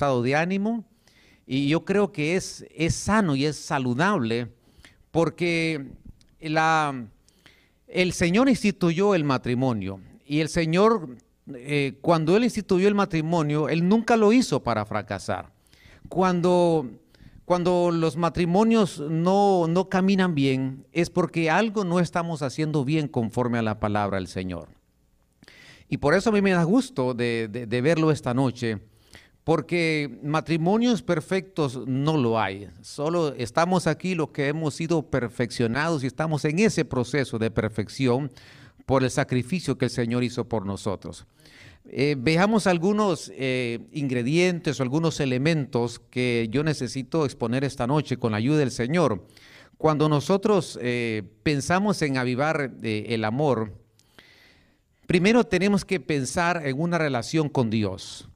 estado de ánimo y yo creo que es, es sano y es saludable porque la, el Señor instituyó el matrimonio y el Señor, eh, cuando Él instituyó el matrimonio, Él nunca lo hizo para fracasar. Cuando, cuando los matrimonios no, no caminan bien, es porque algo no estamos haciendo bien conforme a la palabra del Señor. Y por eso a mí me da gusto de, de verlo esta noche, porque matrimonios perfectos no lo hay. Solo estamos aquí los que hemos sido perfeccionados y estamos en ese proceso de perfección por el sacrificio que el Señor hizo por nosotros. Eh, veamos algunos eh, ingredientes o algunos elementos que yo necesito exponer esta noche con la ayuda del Señor. Cuando nosotros eh, pensamos en avivar el amor, primero tenemos que pensar en una relación con Dios.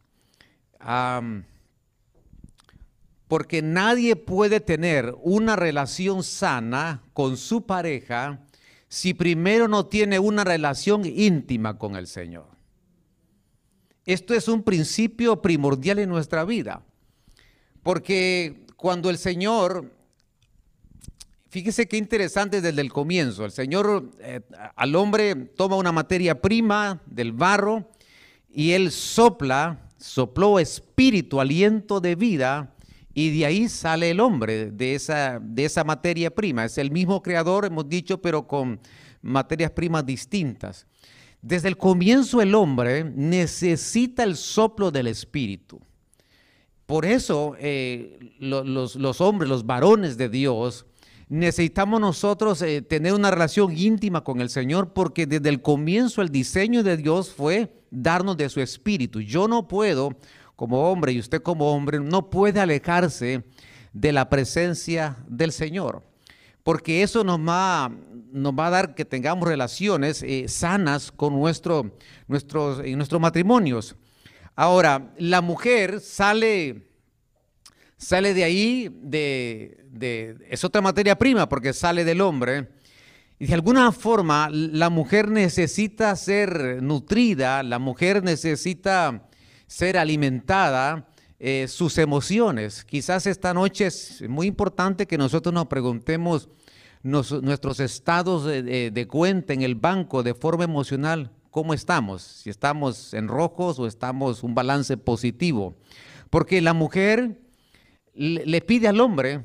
Porque nadie puede tener una relación sana con su pareja si primero no tiene una relación íntima con el Señor. Esto es un principio primordial en nuestra vida, porque cuando el Señor, fíjese qué interesante desde el comienzo, el Señor eh, al hombre toma una materia prima del barro y él sopla, sopló espíritu, aliento de vida, y de ahí sale el hombre, de esa, de esa materia prima. Es el mismo creador, hemos dicho, pero con materias primas distintas. Desde el comienzo el hombre necesita el soplo del Espíritu. Por eso eh, los, hombres, los varones de Dios, necesitamos nosotros eh, tener una relación íntima con el Señor porque desde el comienzo el diseño de Dios fue darnos de su Espíritu. Yo no puedo, como hombre y usted como hombre, no puede alejarse de la presencia del Señor porque eso nos va, nos va a dar que tengamos relaciones eh, sanas con nuestro, nuestros, nuestros matrimonios. Ahora, la mujer sale, sale de ahí, de, es otra materia prima porque sale del hombre. Y de alguna forma la mujer necesita ser nutrida, la mujer necesita ser alimentada, eh, sus emociones. Quizás esta noche es muy importante que nosotros nos preguntemos nuestros estados de, cuenta en el banco de forma emocional, ¿cómo estamos? Si estamos en rojos o estamos un balance positivo. Porque la mujer le, pide al hombre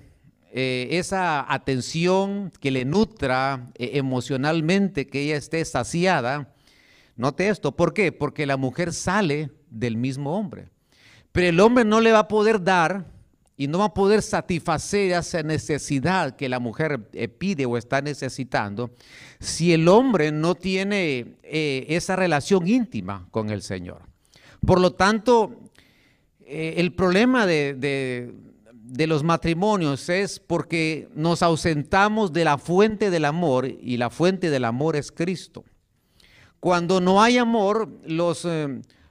eh, esa atención que le nutra eh, emocionalmente, que ella esté saciada. Note esto, ¿por qué? Porque la mujer sale del mismo hombre. Pero el hombre no le va a poder dar y no va a poder satisfacer esa necesidad que la mujer eh, pide o está necesitando si el hombre no tiene esa relación íntima con el Señor. Por lo tanto, el problema de los matrimonios es porque nos ausentamos de la fuente del amor y la fuente del amor es Cristo. Cuando no hay amor, los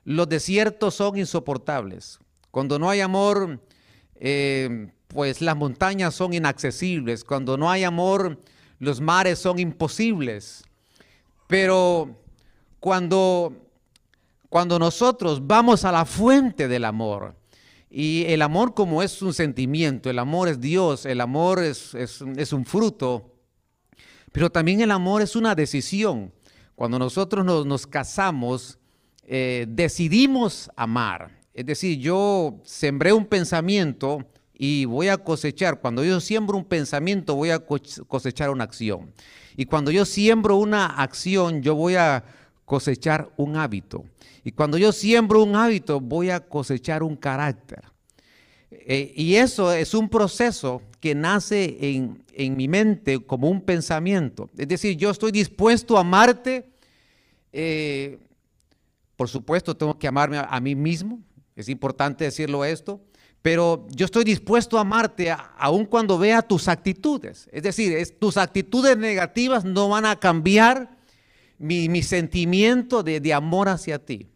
los desiertos son insoportables. Cuando no hay amor, eh, pues las montañas son inaccesibles. Cuando no hay amor, los mares son imposibles. Pero cuando, cuando nosotros vamos a la fuente del amor, y el amor como es un sentimiento, el amor es Dios, el amor es, un fruto, pero también el amor es una decisión. Cuando nosotros nos, nos casamos, eh, decidimos amar. Es decir, yo sembré un pensamiento y voy a cosechar. Cuando yo siembro un pensamiento, voy a cosechar una acción. Y cuando yo siembro una acción, yo voy a cosechar un hábito. Y cuando yo siembro un hábito, voy a cosechar un carácter. Eh, y eso es un proceso que nace en, mi mente como un pensamiento. Es decir, yo estoy dispuesto a amarte eh, por supuesto, tengo que amarme a, mí mismo. Es importante decirlo esto. Pero yo estoy dispuesto a amarte aun cuando vea tus actitudes. Es decir, tus actitudes negativas no van a cambiar mi, sentimiento de, amor hacia ti.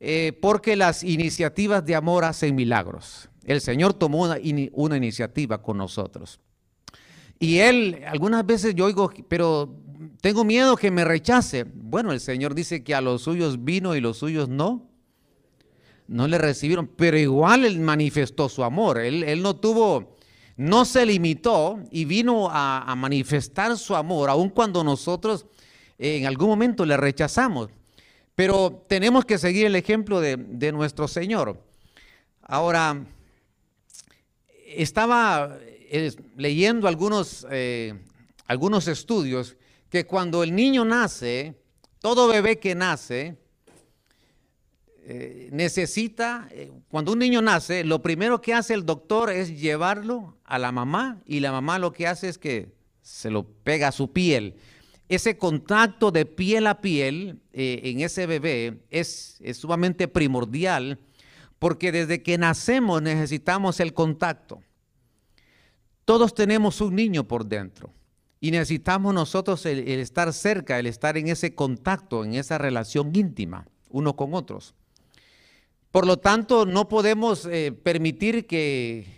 Eh, porque las iniciativas de amor hacen milagros. El Señor tomó una, una, iniciativa con nosotros. Y Él, algunas veces yo oigo, pero tengo miedo que me rechace. Bueno, el Señor dice que a los suyos vino y los suyos no. no le recibieron, pero igual él manifestó su amor. Él, no tuvo, no se limitó y vino a, manifestar su amor, aun cuando nosotros en algún momento le rechazamos. Pero tenemos que seguir el ejemplo de, nuestro Señor. Ahora, estaba eh, leyendo algunos, eh, algunos estudios que cuando el niño nace, todo bebé que nace, eh, necesita, cuando un niño nace, lo primero que hace el doctor es llevarlo a la mamá y la mamá lo que hace es que se lo pega a su piel. Ese contacto de piel a piel eh, en ese bebé es, sumamente primordial porque desde que nacemos necesitamos el contacto. Todos tenemos un niño por dentro y necesitamos nosotros el, estar cerca, el estar en ese contacto, en esa relación íntima, uno con otros. Por lo tanto, no podemos eh, permitir que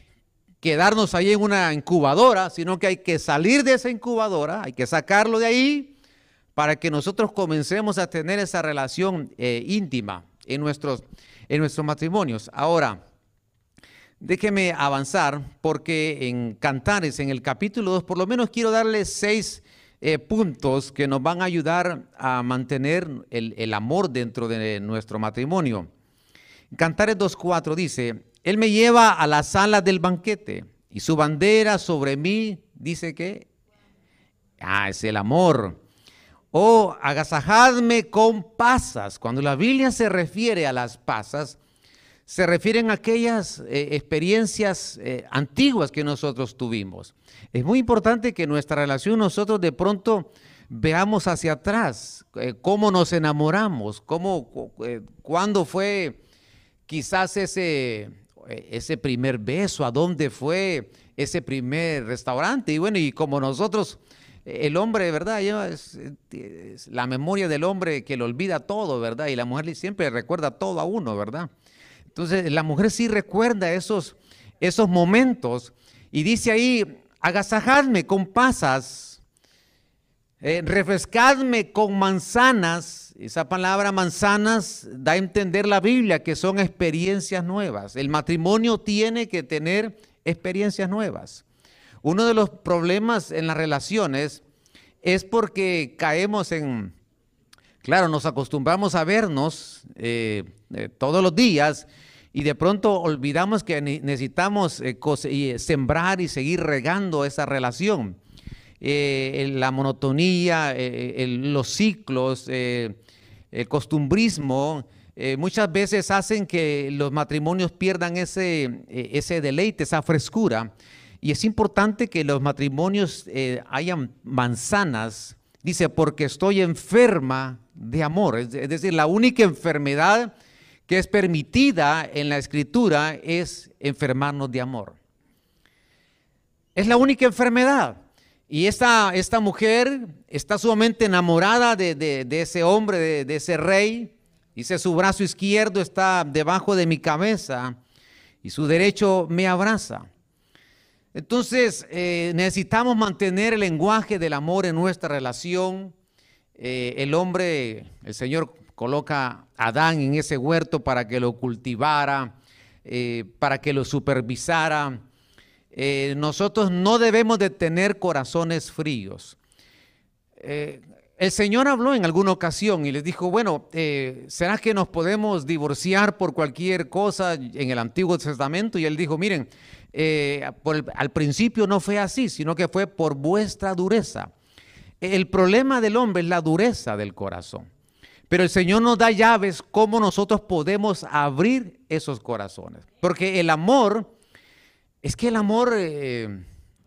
quedarnos ahí en una incubadora, sino que hay que salir de esa incubadora, hay que sacarlo de ahí para que nosotros comencemos a tener esa relación eh, íntima en nuestros, en nuestros matrimonios. Ahora, déjeme avanzar porque en Cantares, en el capítulo 2, por lo menos quiero darle seis eh, puntos que nos van a ayudar a mantener el, el amor dentro de nuestro matrimonio. Cantares 2.4 dice, Él me lleva a la sala del banquete y su bandera sobre mí dice que, ah, es el amor. O oh, agasajadme con pasas. Cuando la Biblia se refiere a las pasas, se refieren a aquellas eh, experiencias eh, antiguas que nosotros tuvimos. Es muy importante que nuestra relación nosotros de pronto veamos hacia atrás, eh, cómo nos enamoramos, cómo, cuándo fue quizás ese, ese primer beso, a dónde fue ese primer restaurante. Y bueno, y como nosotros, el hombre, ¿verdad? Es, la memoria del hombre que lo olvida todo, ¿verdad? Y la mujer siempre recuerda todo a uno, ¿verdad? Entonces, la mujer sí recuerda esos, esos momentos y dice ahí, agasajadme con pasas, eh, refrescadme con manzanas esa palabra manzanas da a entender la Biblia que son experiencias nuevas. El matrimonio tiene que tener experiencias nuevas. Uno de los problemas en las relaciones es porque caemos en, claro, nos acostumbramos a vernos eh, eh, todos los días y de pronto olvidamos que necesitamos eh, sembrar y seguir regando esa relación. La monotonía, los ciclos, el costumbrismo, eh, muchas veces hacen que los matrimonios pierdan ese, eh, ese deleite, esa frescura. Y es importante que los matrimonios eh, hayan manzanas, dice, porque estoy enferma de amor. Es, decir, la única enfermedad que es permitida en la escritura es enfermarnos de amor. Es la única enfermedad. Y esta, esta mujer está sumamente enamorada de, ese hombre, de, ese rey. Dice, su brazo izquierdo está debajo de mi cabeza y su derecho me abraza. Entonces, eh, necesitamos mantener el lenguaje del amor en nuestra relación. Eh, el hombre, el Señor coloca a Adán en ese huerto para que lo cultivara, eh, para que lo supervisara eh, nosotros no debemos de tener corazones fríos. Eh, el Señor habló en alguna ocasión y les dijo, bueno, eh, ¿será que nos podemos divorciar por cualquier cosa en el Antiguo Testamento? Y él dijo, miren, al principio no fue así, sino que fue por vuestra dureza. El problema del hombre es la dureza del corazón. Pero el Señor nos da llaves cómo nosotros podemos abrir esos corazones. Porque el amor es que el amor eh,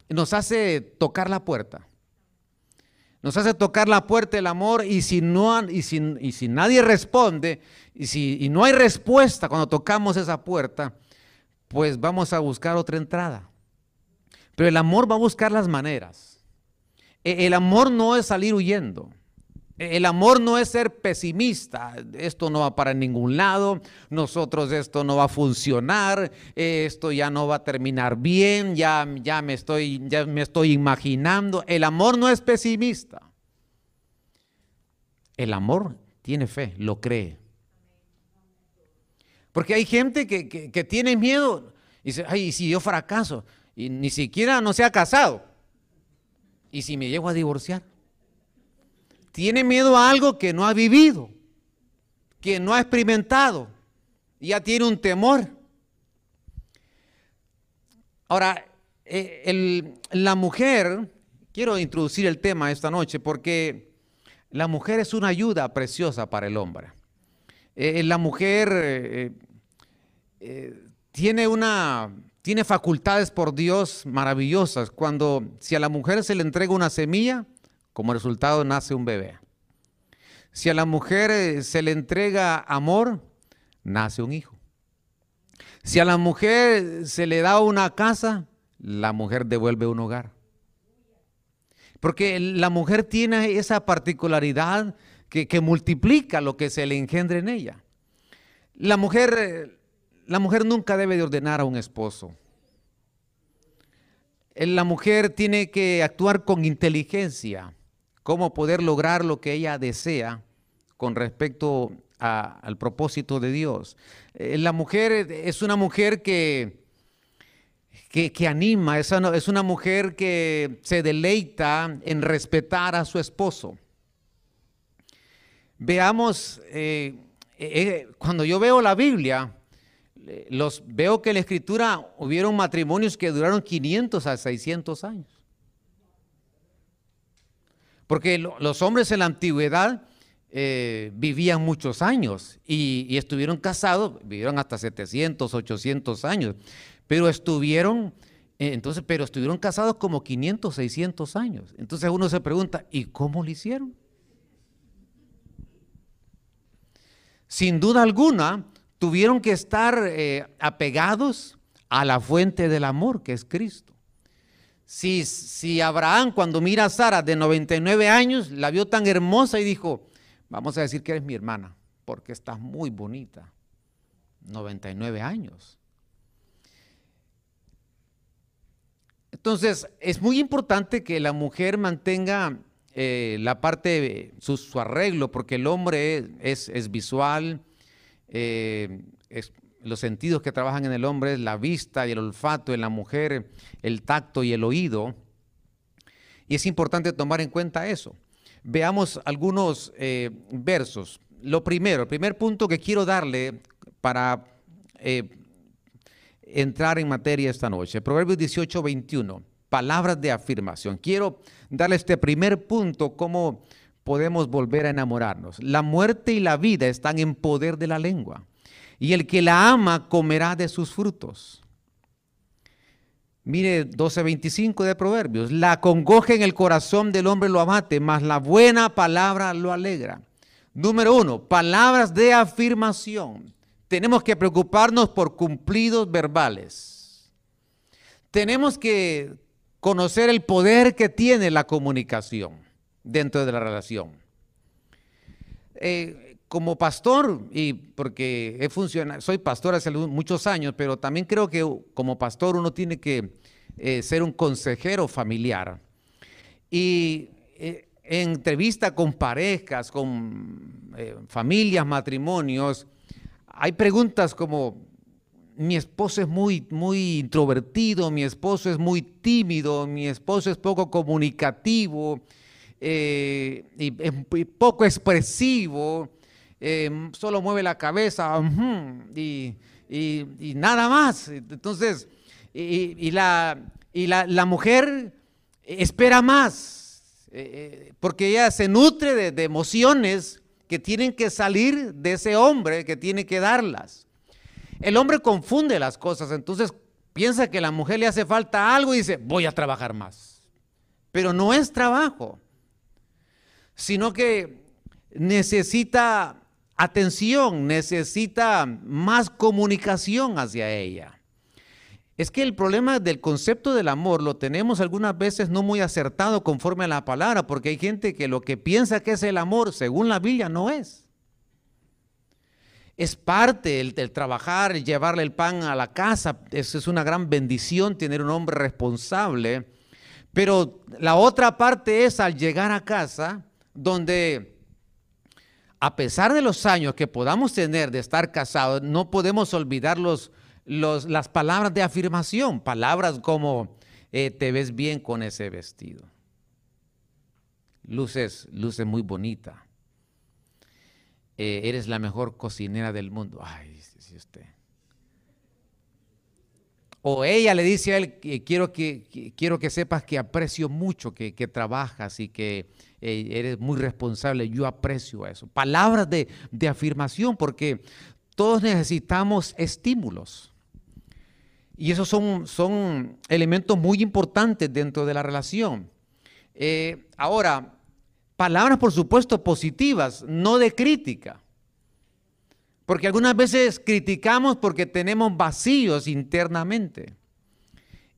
nos hace tocar la puerta. Nos hace tocar la puerta el amor y si, no, y si, nadie responde y si no hay respuesta cuando tocamos esa puerta, pues vamos a buscar otra entrada. Pero el amor va a buscar las maneras. E, el amor no es salir huyendo. El amor no es ser pesimista, esto no va para ningún lado, nosotros esto no va a funcionar, esto ya no va a terminar bien, ya, ya, me, estoy, ya me estoy imaginando. El amor no es pesimista. El amor tiene fe, lo cree. Porque hay gente que, que tiene miedo y dice, ay, ¿y si yo fracaso? Y ni siquiera no se ha casado. ¿Y si me llego a divorciar? Tiene miedo a algo que no ha vivido, que no ha experimentado. Ya tiene un temor. Ahora, eh, la mujer, quiero introducir el tema esta noche porque la mujer es una ayuda preciosa para el hombre. Eh, la mujer eh, tiene una tiene facultades por Dios maravillosas. Cuando si a la mujer se le entrega una semilla, como resultado nace un bebé. Si a la mujer se le entrega amor, nace un hijo. Si a la mujer se le da una casa, la mujer devuelve un hogar. Porque la mujer tiene esa particularidad que, multiplica lo que se le engendra en ella. La mujer, la mujer nunca debe de ordenar a un esposo. La mujer tiene que actuar con inteligencia, cómo poder lograr lo que ella desea con respecto al propósito de Dios. Eh, la mujer es una mujer que, que, anima, es una, mujer que se deleita en respetar a su esposo. Veamos, eh, eh, cuando yo veo la Biblia, veo que en la escritura hubieron matrimonios que duraron 500 a 600 años. Porque los hombres en la antigüedad vivían muchos años y, y, estuvieron casados, vivieron hasta 700, 800 años pero estuvieron, eh, entonces, pero estuvieron casados como 500, 600 años. Entonces uno se pregunta, ¿y cómo lo hicieron? Sin duda alguna, tuvieron que estar eh, apegados a la fuente del amor, que es Cristo. Si, si Abraham, cuando mira a Sara de 99 años, la vio tan hermosa y dijo, vamos a decir que eres mi hermana, porque estás muy bonita. 99 años. Entonces, es muy importante que la mujer mantenga eh, la parte, su, su, arreglo, porque el hombre es, visual, eh, los sentidos que trabajan en el hombre es la vista y el olfato, en la mujer el tacto y el oído. Y es importante tomar en cuenta eso. Veamos algunos eh, versos. Lo primero, el primer punto que quiero darle para entrar en materia esta noche. Proverbios 18, 21, palabras de afirmación. Quiero darle este primer punto, cómo podemos volver a enamorarnos. La muerte y la vida están en poder de la lengua, y el que la ama comerá de sus frutos. Mire 12:25 de Proverbios, la congoja en el corazón del hombre lo abate, mas la buena palabra lo alegra. Número uno, palabras de afirmación tenemos que preocuparnos por cumplidos verbales. Tenemos que conocer el poder que tiene la comunicación dentro de la relación. Eh, como pastor, y porque he funcionado, soy pastor hace muchos años, pero también creo que como pastor uno tiene que eh, ser un consejero familiar. Y eh, en entrevista con parejas, con familias, matrimonios, hay preguntas como, mi esposo es muy, muy introvertido, mi esposo es muy tímido, mi esposo es poco comunicativo eh, y poco expresivo, eh, solo mueve la cabeza y, nada más. Entonces, y, la, la, mujer espera más, eh, porque ella se nutre de, de emociones que tienen que salir de ese hombre que tiene que darlas. El hombre confunde las cosas, entonces piensa que a la mujer le hace falta algo y dice, voy a trabajar más. Pero no es trabajo, sino que necesita atención, necesita más comunicación hacia ella. Es que el problema del concepto del amor lo tenemos algunas veces no muy acertado conforme a la palabra, porque hay gente que lo que piensa que es el amor, según la Biblia, no es. Es parte del, trabajar, llevarle el pan a la casa. Eso es una gran bendición, tener un hombre responsable. Pero la otra parte es al llegar a casa, donde a pesar de los años que podamos tener de estar casados, no podemos olvidar los, las palabras de afirmación, palabras como eh, te ves bien con ese vestido. Luces, luces muy bonita. Eh, eres la mejor cocinera del mundo. Ay, si usted. O ella le dice a él, quiero que, quiero que sepas que aprecio mucho que, trabajas y que eh, eres muy responsable. Yo aprecio eso. Palabras de, afirmación porque todos necesitamos estímulos. Y esos son, son elementos muy importantes dentro de la relación. Eh, ahora, palabras por supuesto positivas, no de crítica. Porque algunas veces criticamos porque tenemos vacíos internamente.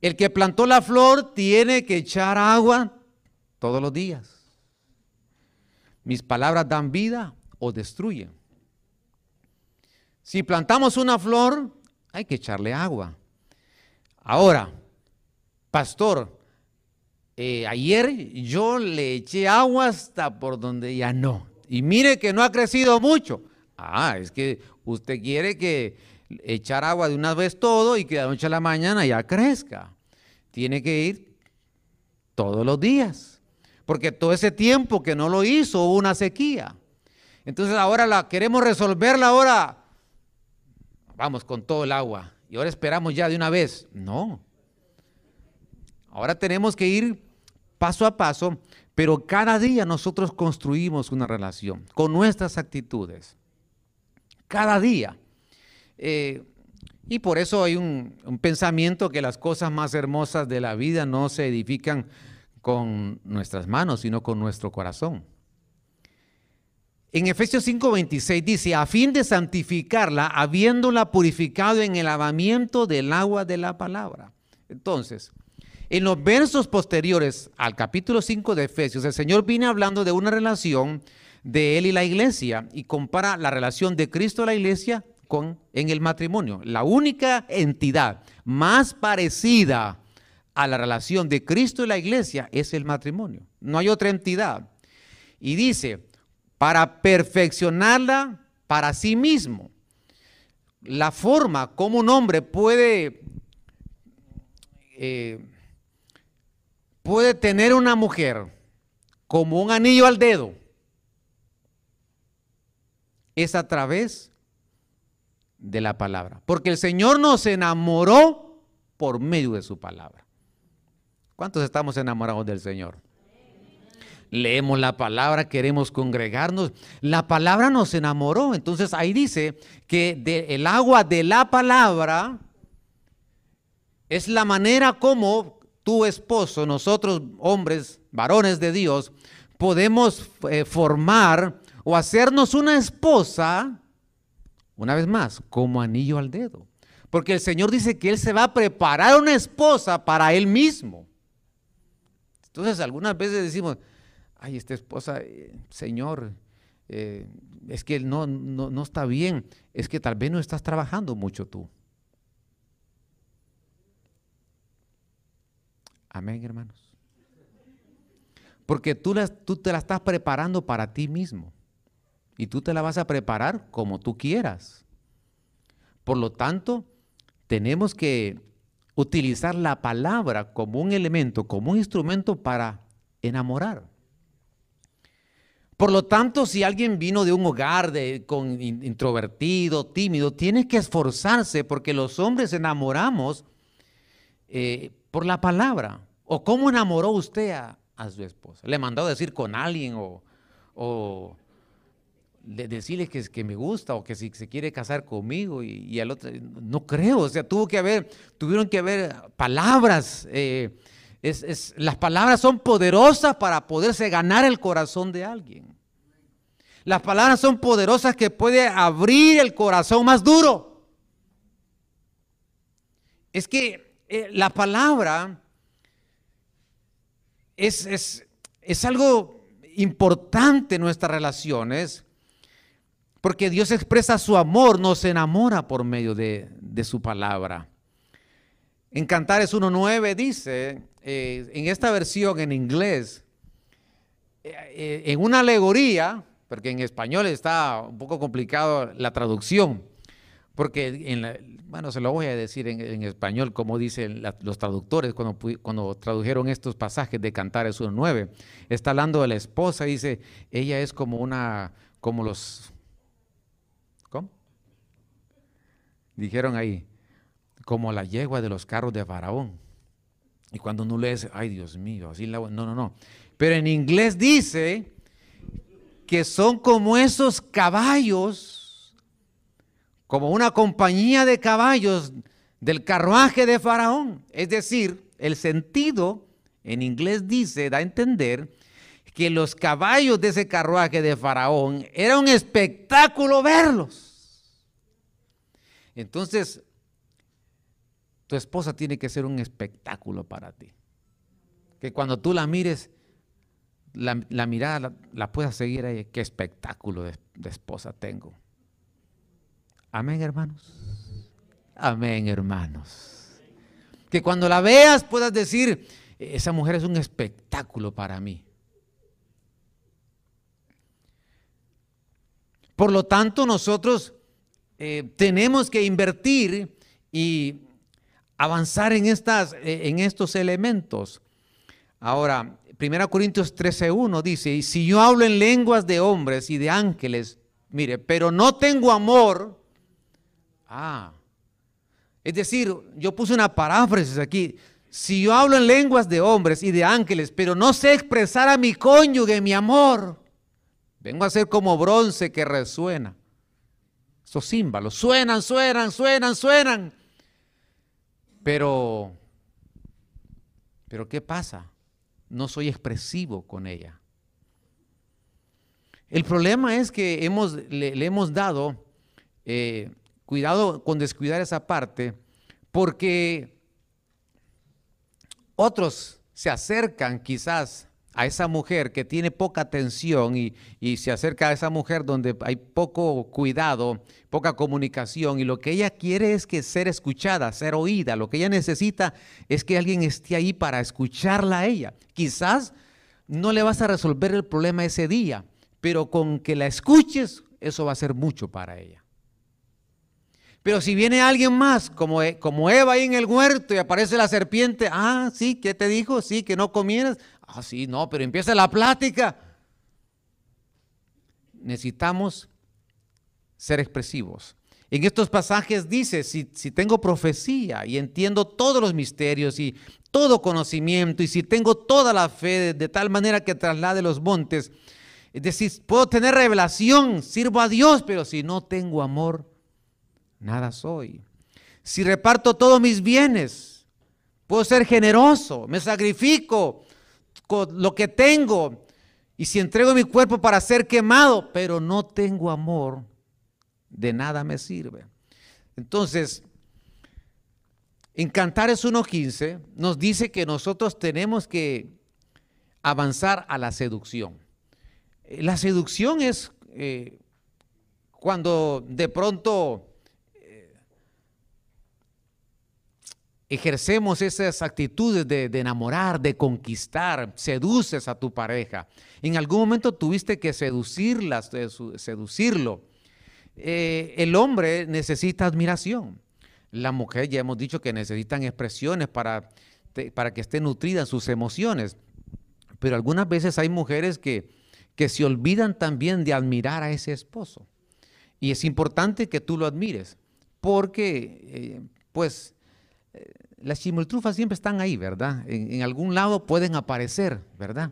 El que plantó la flor tiene que echar agua todos los días. Mis palabras dan vida o destruyen. Si plantamos una flor, hay que echarle agua. Ahora, pastor, eh, ayer yo le eché agua hasta por donde ya no. Y mire que no ha crecido mucho. Ah, es que usted quiere que echar agua de una vez todo y que de noche a la mañana ya crezca. Tiene que ir todos los días. Porque todo ese tiempo que no lo hizo hubo una sequía. Entonces ahora la queremos resolverla ahora. Vamos con todo el agua. Y ahora esperamos ya de una vez. No. Ahora tenemos que ir paso a paso, pero cada día nosotros construimos una relación con nuestras actitudes cada día. Eh, y por eso hay un, pensamiento que las cosas más hermosas de la vida no se edifican con nuestras manos, sino con nuestro corazón. En Efesios 5:26 dice, a fin de santificarla, habiéndola purificado en el lavamiento del agua de la palabra. Entonces, en los versos posteriores al capítulo 5 de Efesios, el Señor viene hablando de una relación de él y la iglesia y compara la relación de Cristo a la iglesia con en el matrimonio. La única entidad más parecida a la relación de Cristo y la iglesia es el matrimonio. No hay otra entidad. Y dice, para perfeccionarla para sí mismo. La forma como un hombre puede, eh, puede tener una mujer como un anillo al dedo es a través de la palabra. Porque el Señor nos enamoró por medio de su palabra. ¿Cuántos estamos enamorados del Señor? Leemos la palabra, queremos congregarnos. La palabra nos enamoró. Entonces ahí dice que el agua de la palabra es la manera como tu esposo, nosotros hombres, varones de Dios, podemos eh, formar o hacernos una esposa, una vez más, como anillo al dedo. Porque el Señor dice que Él se va a preparar una esposa para Él mismo. Entonces algunas veces decimos, ay, esta esposa, eh, Señor, eh, es que no, no, no está bien, es que tal vez no estás trabajando mucho tú. Amén, hermanos. Porque tú, tú te la estás preparando para ti mismo y tú te la vas a preparar como tú quieras. Por lo tanto, tenemos que utilizar la palabra como un elemento, como un instrumento para enamorar. Por lo tanto, si alguien vino de un hogar de, introvertido, tímido, tiene que esforzarse porque los hombres enamoramos eh, por la palabra. ¿O cómo enamoró usted a, su esposa? ¿Le mandó a decir con alguien o de decirle que, que me gusta o que si se quiere casar conmigo y, al otro, no creo, o sea, tuvo que haber, tuvieron que haber palabras, eh, las palabras son poderosas para poderse ganar el corazón de alguien. Las palabras son poderosas que puede abrir el corazón más duro. Es que eh, la palabra es, es, es algo importante en nuestras relaciones porque Dios expresa su amor, nos enamora por medio de, su palabra. En Cantares 1.9 dice, eh, en esta versión en inglés, eh, eh, en una alegoría, porque en español está un poco complicado la traducción, porque en bueno, se lo voy a decir en, español, como dicen los traductores cuando, cuando tradujeron estos pasajes de Cantares 1.9. Está hablando de la esposa, dice, ella es como una, como los, ¿cómo? Dijeron ahí, como la yegua de los carros de Faraón. Y cuando uno lee, ay Dios mío, así la... No, no, no. Pero en inglés dice que son como esos caballos, como una compañía de caballos del carruaje de Faraón. Es decir, el sentido en inglés dice, da a entender que los caballos de ese carruaje de Faraón era un espectáculo verlos. Entonces, tu esposa tiene que ser un espectáculo para ti. Que cuando tú la mires, la, mirada la, puedas seguir ahí. Qué espectáculo de, esposa tengo. Amén, hermanos. Amén, hermanos. Que cuando la veas puedas decir, esa mujer es un espectáculo para mí. Por lo tanto, nosotros eh, tenemos que invertir y avanzar en, estas, eh, en estos elementos. Ahora, 1 Corintios 13:1 dice, y si yo hablo en lenguas de hombres y de ángeles, mire, pero no tengo amor, ah, es decir, yo puse una paráfrasis aquí, si yo hablo en lenguas de hombres y de ángeles, pero no sé expresar a mi cónyuge mi amor, vengo a ser como bronce que resuena. Esos címbalos suenan, suenan, suenan, suenan. Pero, pero ¿qué pasa? No soy expresivo con ella. El problema es que hemos, le, hemos dado eh, cuidado con descuidar esa parte porque otros se acercan quizás a esa mujer que tiene poca atención y, se acerca a esa mujer donde hay poco cuidado, poca comunicación y lo que ella quiere es que ser escuchada, ser oída, lo que ella necesita es que alguien esté ahí para escucharla a ella. Quizás no le vas a resolver el problema ese día, pero con que la escuches, eso va a ser mucho para ella. Pero si viene alguien más, como, e, como Eva ahí en el huerto y aparece la serpiente, ah, sí, ¿qué te dijo? Sí, que no comieras. Ah, sí, no, pero empieza la plática. Necesitamos ser expresivos. En estos pasajes dice, si, si, tengo profecía y entiendo todos los misterios y todo conocimiento y si tengo toda la fe de, tal manera que traslade los montes, es decir, puedo tener revelación, sirvo a Dios, pero si no tengo amor, nada soy. Si reparto todos mis bienes, puedo ser generoso, me sacrifico, con lo que tengo. Y si entrego mi cuerpo para ser quemado, pero no tengo amor, de nada me sirve. Entonces, en Cantares 1.15 nos dice que nosotros tenemos que avanzar a la seducción. La seducción es eh, cuando de pronto ejercemos esas actitudes de, enamorar, de conquistar, seduces a tu pareja. En algún momento tuviste que seducirla, seducirlo. Eh, el hombre necesita admiración. La mujer ya hemos dicho que necesitan expresiones para, para que estén nutridas sus emociones. Pero algunas veces hay mujeres que, que se olvidan también de admirar a ese esposo. Y es importante que tú lo admires, porque eh, pues las chimoltrufas siempre están ahí, ¿verdad? En, algún lado pueden aparecer, ¿verdad?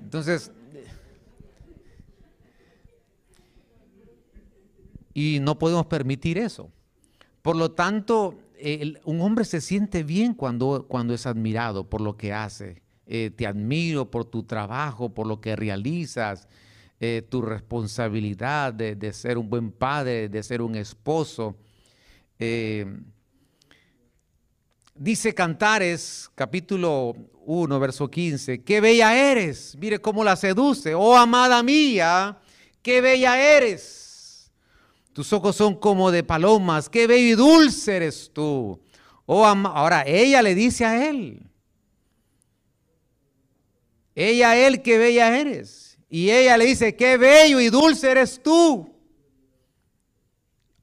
Entonces, y no podemos permitir eso. Por lo tanto, un hombre se siente bien cuando, cuando es admirado por lo que hace. Eh, te admiro por tu trabajo, por lo que realizas, eh, tu responsabilidad de, ser un buen padre, de ser un esposo. Eh, Dice Cantares, capítulo 1, verso 15, qué bella eres, mire cómo la seduce, oh amada mía, qué bella eres. Tus ojos son como de palomas, qué bello y dulce eres tú. Oh, ahora ella le dice a él, ella él, qué bella eres. Y ella le dice, qué bello y dulce eres tú.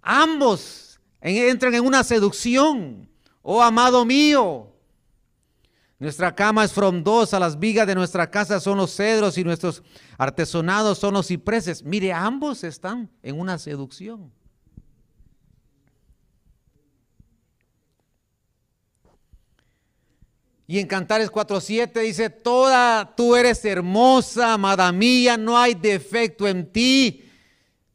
Ambos entran en una seducción. Oh, amado mío. Nuestra cama es frondosa, las vigas de nuestra casa son los cedros y nuestros artesonados son los cipreses. Mire, ambos están en una seducción. Y en Cantares 4.7 dice, toda tú eres hermosa, amada mía, no hay defecto en ti.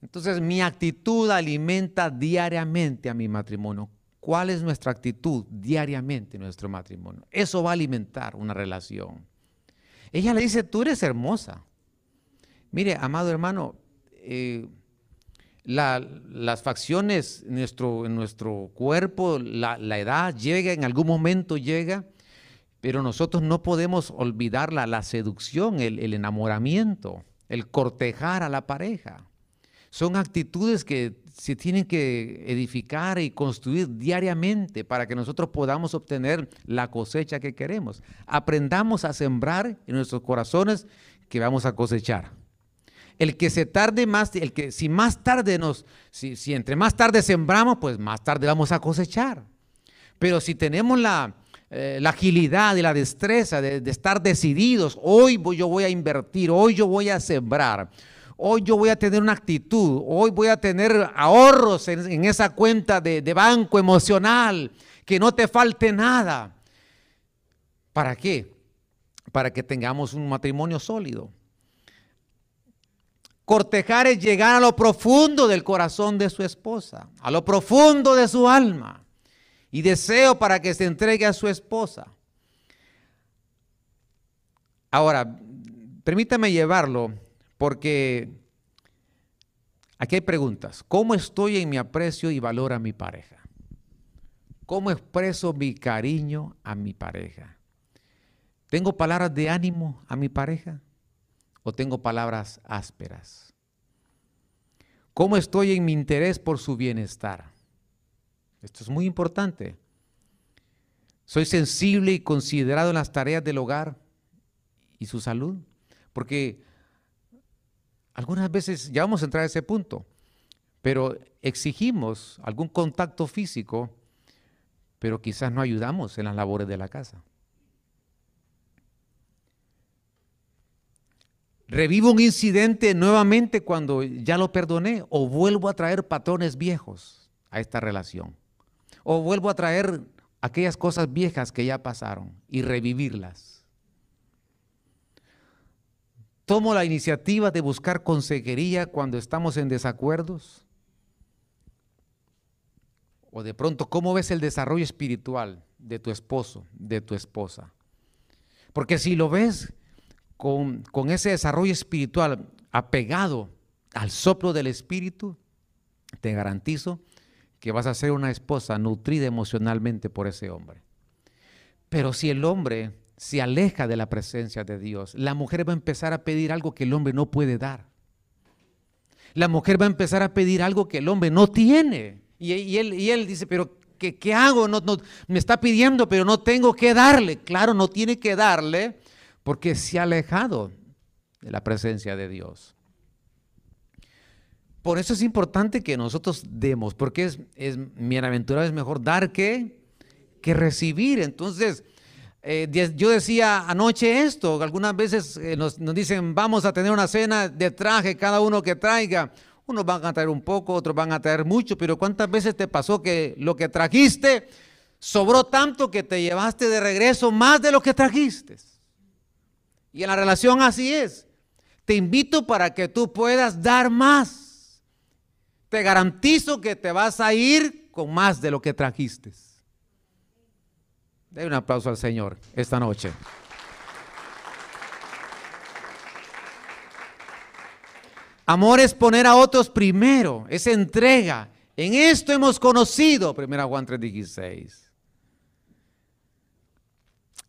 Entonces mi actitud alimenta diariamente a mi matrimonio. ¿Cuál es nuestra actitud diariamente en nuestro matrimonio? Eso va a alimentar una relación. Ella le dice, tú eres hermosa. Mire, amado hermano, eh, las facciones en nuestro, cuerpo, la, la edad llega, en algún momento llega pero nosotros no podemos olvidar la, seducción, el enamoramiento, el cortejar a la pareja. Son actitudes que se tienen que edificar y construir diariamente para que nosotros podamos obtener la cosecha que queremos. Aprendamos a sembrar en nuestros corazones que vamos a cosechar. El que se tarde más, el que si más tarde nos, si, si entre más tarde sembramos, pues más tarde vamos a cosechar. Pero si tenemos la, eh, la agilidad y la destreza de, estar decididos. Hoy yo voy a invertir, hoy yo voy a sembrar, hoy yo voy a tener una actitud, hoy voy a tener ahorros en, esa cuenta de, banco emocional, que no te falte nada. ¿Para qué? Para que tengamos un matrimonio sólido. Cortejar es llegar a lo profundo del corazón de su esposa, a lo profundo de su alma y deseo para que se entregue a su esposa. Ahora, permítame llevarlo porque aquí hay preguntas. ¿Cómo estoy en mi aprecio y valor a mi pareja? ¿Cómo expreso mi cariño a mi pareja? ¿Tengo palabras de ánimo a mi pareja o tengo palabras ásperas? ¿Cómo estoy en mi interés por su bienestar? Esto es muy importante. Soy sensible y considerado en las tareas del hogar y su salud. Porque algunas veces, ya vamos a entrar a ese punto, pero exigimos algún contacto físico, pero quizás no ayudamos en las labores de la casa. Revivo un incidente nuevamente cuando ya lo perdoné o vuelvo a traer patrones viejos a esta relación. O vuelvo a traer aquellas cosas viejas que ya pasaron y revivirlas. Tomo la iniciativa de buscar consejería cuando estamos en desacuerdos. O de pronto, ¿cómo ves el desarrollo espiritual de tu esposo, de tu esposa? Porque si lo ves con, con ese desarrollo espiritual apegado al soplo del Espíritu, te garantizo que vas a ser una esposa nutrida emocionalmente por ese hombre. Pero si el hombre se aleja de la presencia de Dios, la mujer va a empezar a pedir algo que el hombre no puede dar. La mujer va a empezar a pedir algo que el hombre no tiene. Y, él, dice, pero ¿qué, hago? Me está pidiendo, pero no tengo que darle. Claro, no tiene que darle porque se ha alejado de la presencia de Dios. Por eso es importante que nosotros demos, porque es, es bienaventurado, es mejor dar que, que recibir. Entonces, eh, yo decía anoche esto, algunas veces eh, nos, nos, dicen, vamos a tener una cena de traje, cada uno que traiga. Unos van a traer un poco, otros van a traer mucho, pero ¿cuántas veces te pasó que lo que trajiste sobró tanto que te llevaste de regreso más de lo que trajiste? Y en la relación así es. Te invito para que tú puedas dar más te garantizo que te vas a ir con más de lo que trajiste. Den un aplauso al Señor esta noche. Amor es poner a otros primero, es entrega. En esto hemos conocido, 1 Juan 3:16.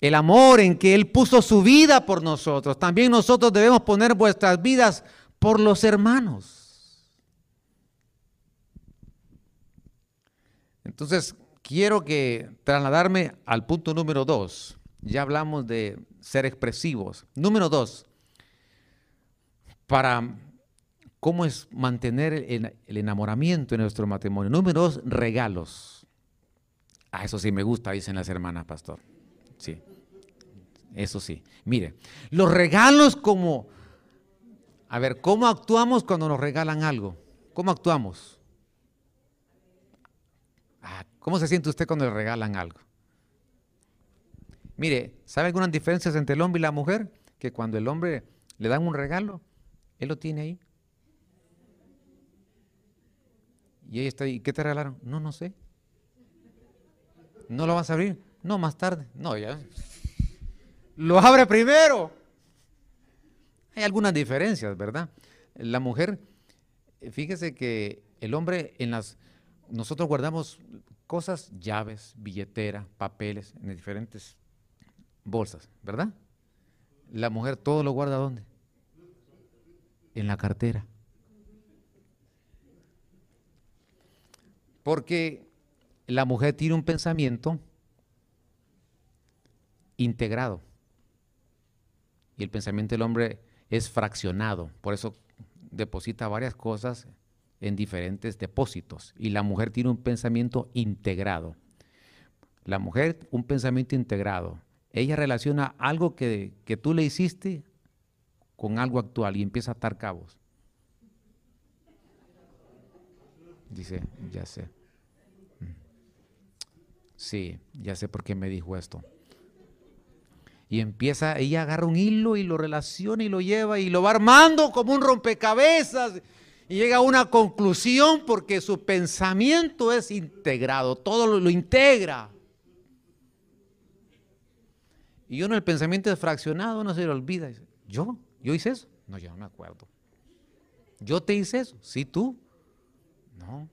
El amor en que Él puso su vida por nosotros. También nosotros debemos poner vuestras vidas por los hermanos. Entonces, quiero que trasladarme al punto número dos. Ya hablamos de ser expresivos. Número dos, para cómo es mantener el, enamoramiento en nuestro matrimonio. Número dos, regalos. Ah, eso sí me gusta, dicen las hermanas, pastor. Sí, eso sí. Mire, los regalos como... A ver, ¿cómo actuamos cuando nos regalan algo? ¿Cómo actuamos? Ah, ¿Cómo se siente usted cuando le regalan algo? Mire, ¿sabe algunas diferencias entre el hombre y la mujer? Que cuando el hombre le dan un regalo, él lo tiene ahí. Y ella está ahí, ¿qué te regalaron? No, no sé. ¿No lo vas a abrir? No, más tarde. No, ya. Lo abre primero. Hay algunas diferencias, ¿verdad? La mujer, fíjese que el hombre en las... Nosotros guardamos cosas, llaves, billetera, papeles, en diferentes bolsas, ¿verdad? La mujer todo lo guarda ¿dónde? En la cartera. Porque la mujer tiene un pensamiento integrado. Y el pensamiento del hombre es fraccionado. Por eso deposita varias cosas en diferentes depósitos. Y la mujer tiene un pensamiento integrado. La mujer, un pensamiento integrado. Ella relaciona algo que, que tú le hiciste con algo actual y empieza a atar cabos. Dice, ya sé. Mm. Sí, ya sé por qué me dijo esto. Y empieza, ella agarra un hilo y lo relaciona y lo lleva y lo va armando como un rompecabezas. Y llega a una conclusión porque su pensamiento es integrado, todo lo, integra. Y uno el pensamiento es fraccionado, no se le olvida. ¿Yo? ¿Yo hice eso? No, yo no me acuerdo. ¿Yo te hice eso? Sí, tú. No.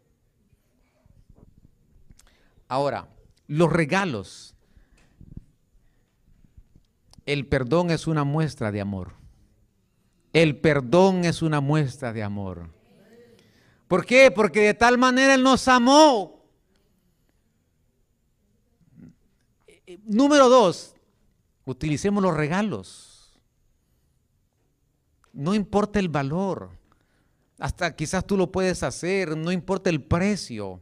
Ahora, los regalos. El perdón es una muestra de amor. El perdón es una muestra de amor. ¿Por qué? Porque de tal manera Él nos amó. Número dos, utilicemos los regalos. No importa el valor. Hasta quizás tú lo puedes hacer, no importa el precio.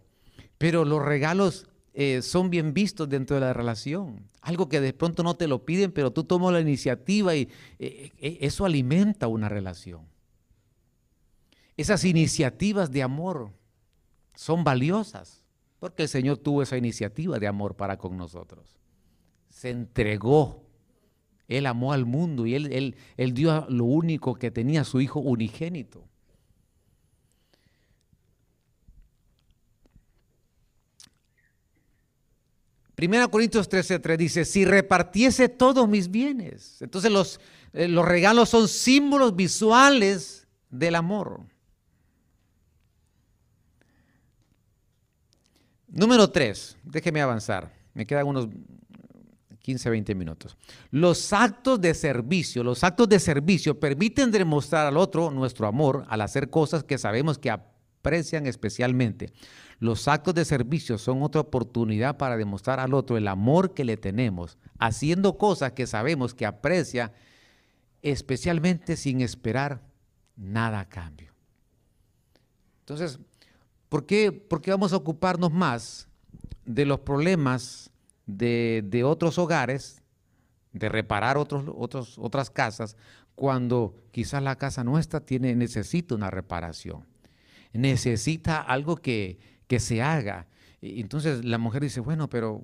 Pero los regalos eh, son bien vistos dentro de la relación. Algo que de pronto no te lo piden, pero tú tomas la iniciativa y eh, eh, eso alimenta una relación. Esas iniciativas de amor son valiosas, porque el Señor tuvo esa iniciativa de amor para con nosotros. Se entregó. Él amó al mundo y él, él, él dio lo único que tenía, su Hijo unigénito. Primera Corintios 13:3 dice, si repartiese todos mis bienes. Entonces los, eh, los regalos son símbolos visuales del amor. Número 3, déjeme avanzar, me quedan unos 15, 20 minutos. Los actos de servicio, los actos de servicio permiten demostrar al otro nuestro amor al hacer cosas que sabemos que aprecian especialmente. Los actos de servicio son otra oportunidad para demostrar al otro el amor que le tenemos, haciendo cosas que sabemos que aprecia, especialmente sin esperar nada a cambio. Entonces, ¿por qué, por qué vamos a ocuparnos más de los problemas de, otros hogares, de reparar otros, otras casas, cuando quizás la casa nuestra tiene, necesita una reparación? Necesita algo que, que se haga. Entonces la mujer dice, bueno, pero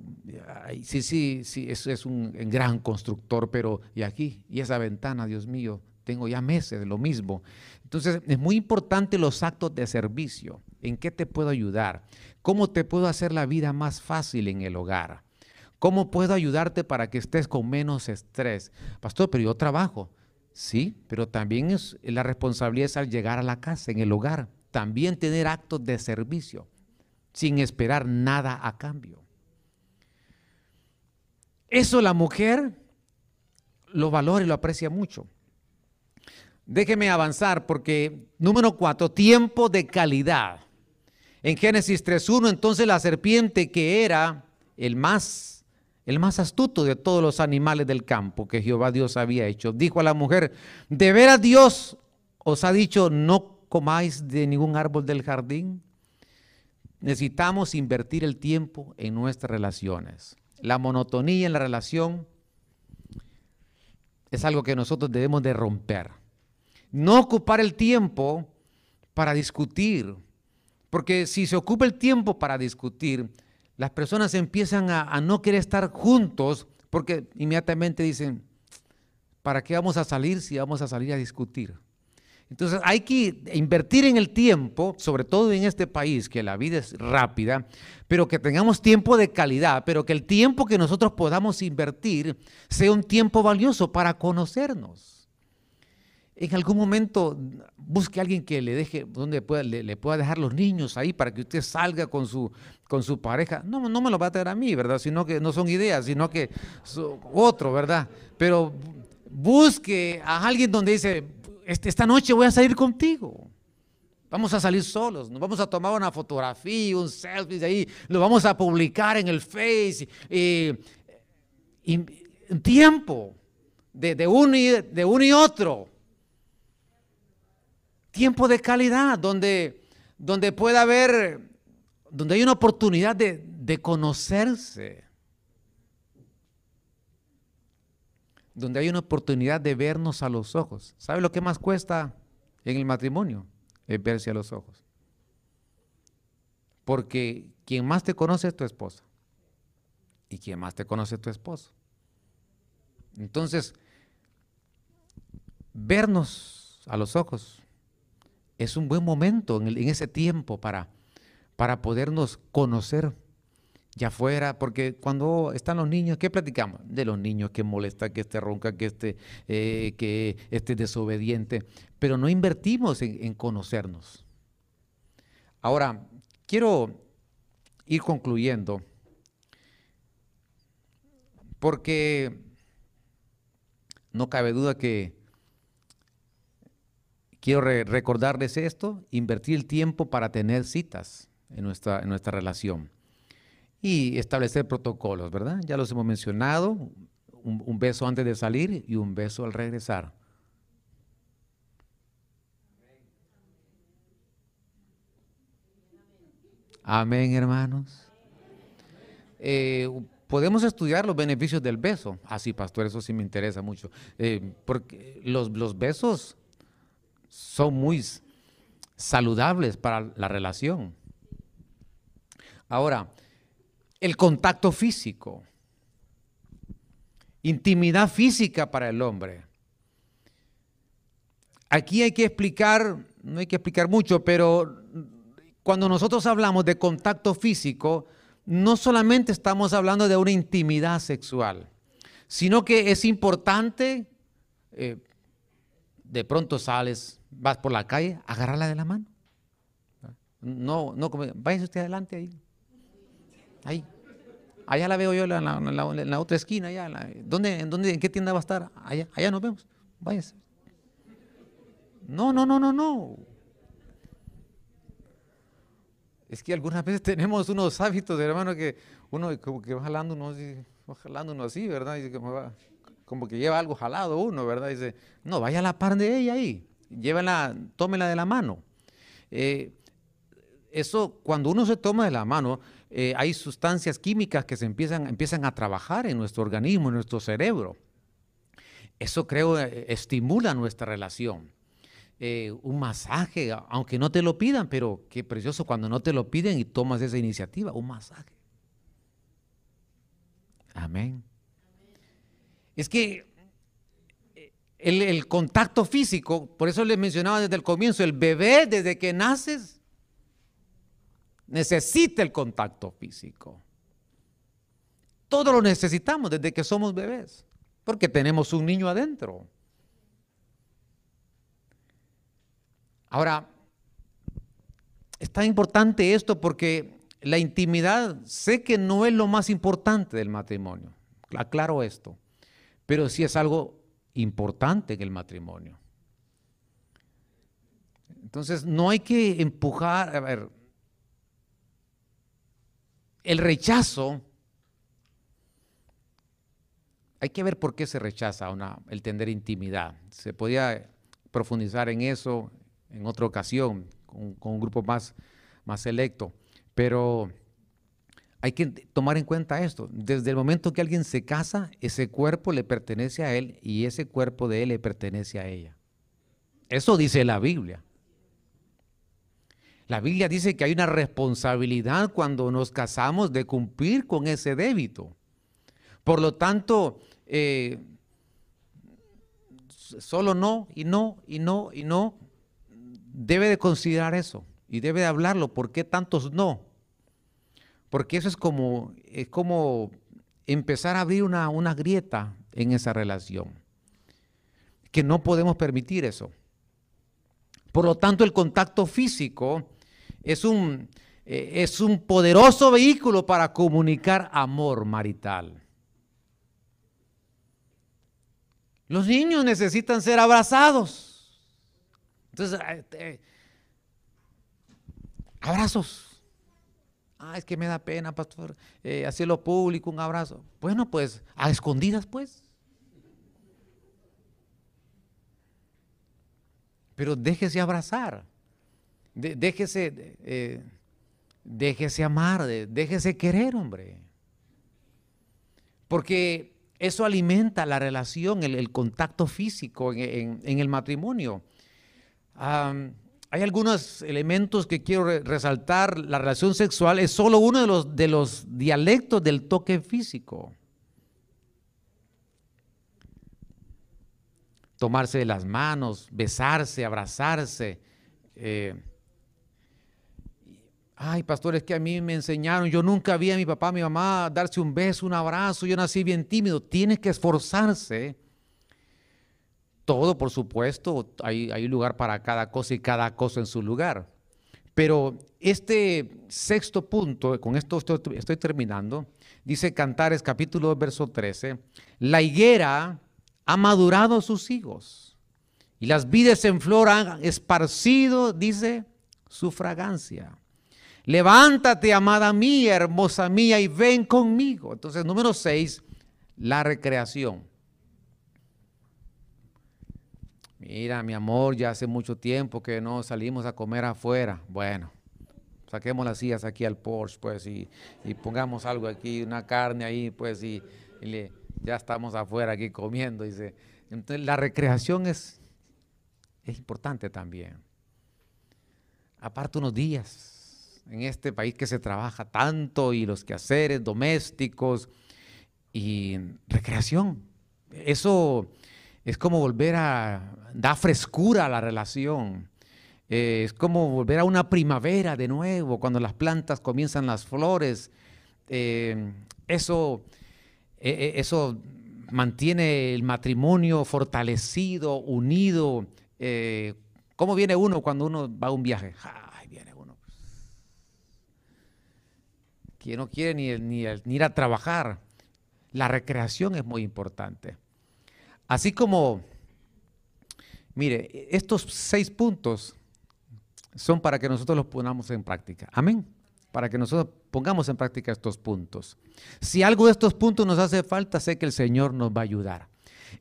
sí, sí, sí, eso es un gran constructor, pero y aquí, y esa ventana, Dios mío, tengo ya meses de lo mismo. Entonces es muy importante los actos de servicio. ¿En qué te puedo ayudar? ¿Cómo te puedo hacer la vida más fácil en el hogar? ¿Cómo puedo ayudarte para que estés con menos estrés? Pastor, pero yo trabajo. Sí, pero también es la responsabilidad al llegar a la casa, en el hogar. También tener actos de servicio sin esperar nada a cambio. Eso la mujer lo valora y lo aprecia mucho. Déjeme avanzar porque número cuatro, tiempo de calidad. En Génesis 3.1, entonces la serpiente que era el más, el más astuto de todos los animales del campo que Jehová Dios había hecho, dijo a la mujer, ¿de veras Dios os ha dicho no comáis de ningún árbol del jardín? Necesitamos invertir el tiempo en nuestras relaciones. La monotonía en la relación es algo que nosotros debemos de romper. No ocupar el tiempo para discutir, porque si se ocupa el tiempo para discutir, las personas empiezan a, no querer estar juntos porque inmediatamente dicen, ¿para qué vamos a salir si vamos a salir a discutir? Entonces hay que invertir en el tiempo, sobre todo en este país, que la vida es rápida, pero que tengamos tiempo de calidad, pero que el tiempo que nosotros podamos invertir sea un tiempo valioso para conocernos. En algún momento busque a alguien que le deje, donde pueda, le, pueda dejar los niños ahí para que usted salga con su, con su pareja. No, no me lo va a traer a mí, ¿verdad? Sino que no son ideas, sino que otro, ¿verdad? Pero busque a alguien donde dice, este, esta noche voy a salir contigo. Vamos a salir solos, nos vamos a tomar una fotografía, un selfie de ahí, lo vamos a publicar en el Face. Un tiempo de, de, uno y, de uno y otro. Tiempo de calidad, donde, donde pueda haber, donde hay una oportunidad de, de conocerse. donde hay una oportunidad de vernos a los ojos. ¿Sabe lo que más cuesta en el matrimonio? Es verse a los ojos. Porque quien más te conoce es tu esposa. Y quien más te conoce es tu esposo. Entonces, vernos a los ojos es un buen momento en, ese tiempo para, para podernos conocer ya fuera, porque cuando están los niños, ¿qué platicamos? De los niños que molesta, que este ronca, que este, eh, que este desobediente, pero no invertimos en, en conocernos. Ahora, quiero ir concluyendo, porque no cabe duda que quiero recordarles esto, invertir el tiempo para tener citas en nuestra, en nuestra relación y establecer protocolos, ¿verdad? Ya los hemos mencionado, un, beso antes de salir y un beso al regresar. Amén, hermanos. Eh, podemos estudiar los beneficios del beso. Ah, sí, pastor, eso sí me interesa mucho. Eh, porque los, los besos son muy saludables para la relación. Ahora, el contacto físico, intimidad física para el hombre. Aquí hay que explicar, no hay que explicar mucho, pero cuando nosotros hablamos de contacto físico, no solamente estamos hablando de una intimidad sexual, sino que es importante, eh, de pronto sales, vas por la calle, agarrarla de la mano. No, no, váyase usted adelante ahí. Ahí. Allá la veo yo en la, otra esquina. Allá, ¿dónde, en, dónde, ¿En qué tienda va a estar? Allá, allá nos vemos. Váyase. No, no, no, no, no. Es que algunas veces tenemos unos hábitos, hermano, que uno como que va jalando uno, va jalando uno así, ¿verdad? Y como, como que lleva algo jalado uno, ¿verdad? dice, no, vaya a la par de ella ahí, llévala, tómela de la mano. Eh, eso, cuando uno se toma de la mano, eh, hay sustancias químicas que se empiezan, empiezan a trabajar en nuestro organismo, en nuestro cerebro. Eso creo eh, estimula nuestra relación. Eh, un masaje, aunque no te lo pidan, pero qué precioso cuando no te lo piden y tomas esa iniciativa, un masaje. Amén. Es que el, el, contacto físico, por eso les mencionaba desde el comienzo, el bebé desde que naces necesita el contacto físico. Todo lo necesitamos desde que somos bebés, porque tenemos un niño adentro. Ahora, es tan importante esto porque la intimidad sé que no es lo más importante del matrimonio, aclaro esto, pero sí es algo importante en el matrimonio. Entonces, no hay que empujar, a ver, el rechazo, hay que ver por qué se rechaza el tener intimidad. Se podía profundizar en eso en otra ocasión, con, un grupo más, más selecto. Pero hay que tomar en cuenta esto. Desde el momento que alguien se casa, ese cuerpo le pertenece a él y ese cuerpo de él le pertenece a ella. Eso dice la Biblia. La Biblia dice que hay una responsabilidad cuando nos casamos de cumplir con ese débito. Por lo tanto, eh, solo no y no y no y no, debe de considerar eso y debe de hablarlo. ¿Por qué tantos no? Porque eso es como, es como empezar a abrir una, una grieta en esa relación. Que no podemos permitir eso. Por lo tanto, el contacto físico es un, eh, es un poderoso vehículo para comunicar amor marital. Los niños necesitan ser abrazados. Entonces, eh, eh, abrazos. Ah, es que me da pena, pastor, hacerlo público, un abrazo. Bueno, pues, a escondidas, pues. Pero déjese abrazar déjese, eh, déjese amar, déjese querer, hombre. Porque eso alimenta la relación, el, contacto físico en, el matrimonio. Hay algunos elementos que quiero resaltar. La relación sexual es solo uno de los, dialectos del toque físico. Tomarse de las manos, besarse, abrazarse. Eh, Ay, pastor, es que a mí me enseñaron, yo nunca vi a mi papá, a mi mamá darse un beso, un abrazo, yo nací bien tímido. Tiene que esforzarse. Todo, por supuesto, hay, lugar para cada cosa y cada cosa en su lugar. Pero este sexto punto, con esto estoy, terminando, dice Cantares capítulo 2, verso 13, la higuera ha madurado sus higos y las vides en flor han esparcido, dice, su fragancia. Levántate, amada mía, hermosa mía, y ven conmigo. Entonces, número seis, la recreación. Mira, mi amor, ya hace mucho tiempo que no salimos a comer afuera. Bueno, saquemos las sillas aquí al Porsche, pues, y, pongamos algo aquí, una carne ahí, pues, y, ya estamos afuera aquí comiendo. Dice. Entonces, la recreación es, es importante también. Aparte unos días, en este país que se trabaja tanto y los quehaceres domésticos y recreación. Eso es como volver a dar frescura a la relación. Eh, es como volver a una primavera de nuevo, cuando las plantas comienzan las flores. Eh, eso, eh, eso mantiene el matrimonio fortalecido, unido. ¿Cómo viene uno cuando uno va a un viaje? que no quiere ni, ni, ir a trabajar. La recreación es muy importante. Así como, mire, estos seis puntos son para que nosotros los pongamos en práctica. Amén. Para que nosotros pongamos en práctica estos puntos. Si algo de estos puntos nos hace falta, sé que el Señor nos va a ayudar.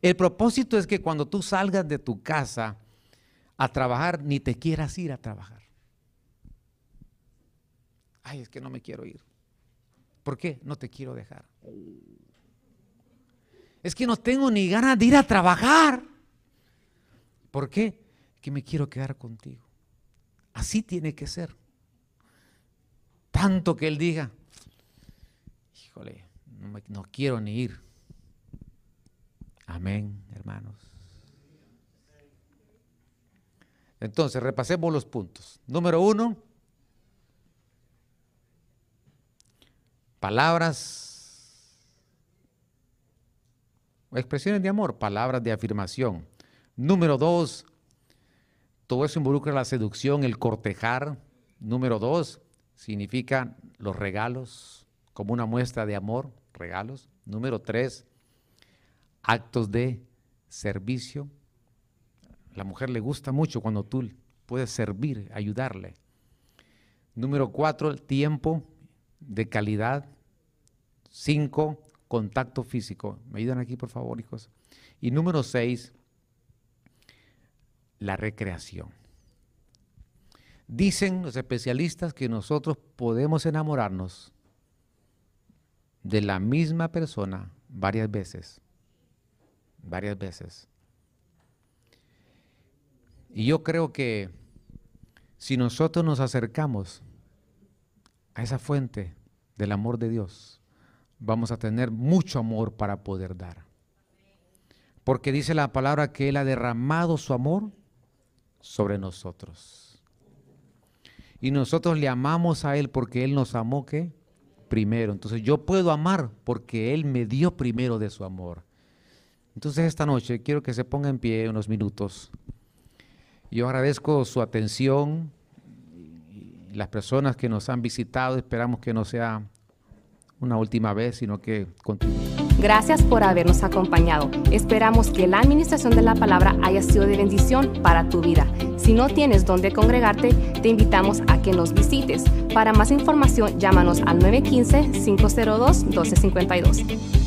El propósito es que cuando tú salgas de tu casa a trabajar, ni te quieras ir a trabajar. Ay, es que no me quiero ir. ¿Por qué? No te quiero dejar. Es que no tengo ni ganas de ir a trabajar. ¿Por qué? Que me quiero quedar contigo. Así tiene que ser. Tanto que Él diga, híjole, no, no quiero ni ir. Amén, hermanos. Entonces, repasemos los puntos. Número uno, palabras, expresiones de amor, palabras de afirmación. Número dos, todo eso involucra la seducción, el cortejar. Número dos, significa los regalos como una muestra de amor, regalos. Número tres, actos de servicio. La mujer le gusta mucho cuando tú puedes servir, ayudarle. Número cuatro, el tiempo de calidad. Cinco, contacto físico. ¿Me ayudan aquí, por favor, hijos? Y número seis, la recreación. Dicen los especialistas que nosotros podemos enamorarnos de la misma persona varias veces, varias veces. Y yo creo que si nosotros nos acercamos a esa fuente del amor de Dios, vamos a tener mucho amor para poder dar. Porque dice la palabra que Él ha derramado su amor sobre nosotros. Y nosotros le amamos a Él porque Él nos amó que primero. Entonces yo puedo amar porque Él me dio primero de su amor. Entonces esta noche quiero que se ponga en pie unos minutos. Yo agradezco su atención, las personas que nos han visitado, esperamos que no sea una última vez, sino que continúe. Gracias por habernos acompañado. Esperamos que la administración de la palabra haya sido de bendición para tu vida. Si no tienes dónde congregarte, te invitamos a que nos visites. Para más información, llámanos al 915-502-1252.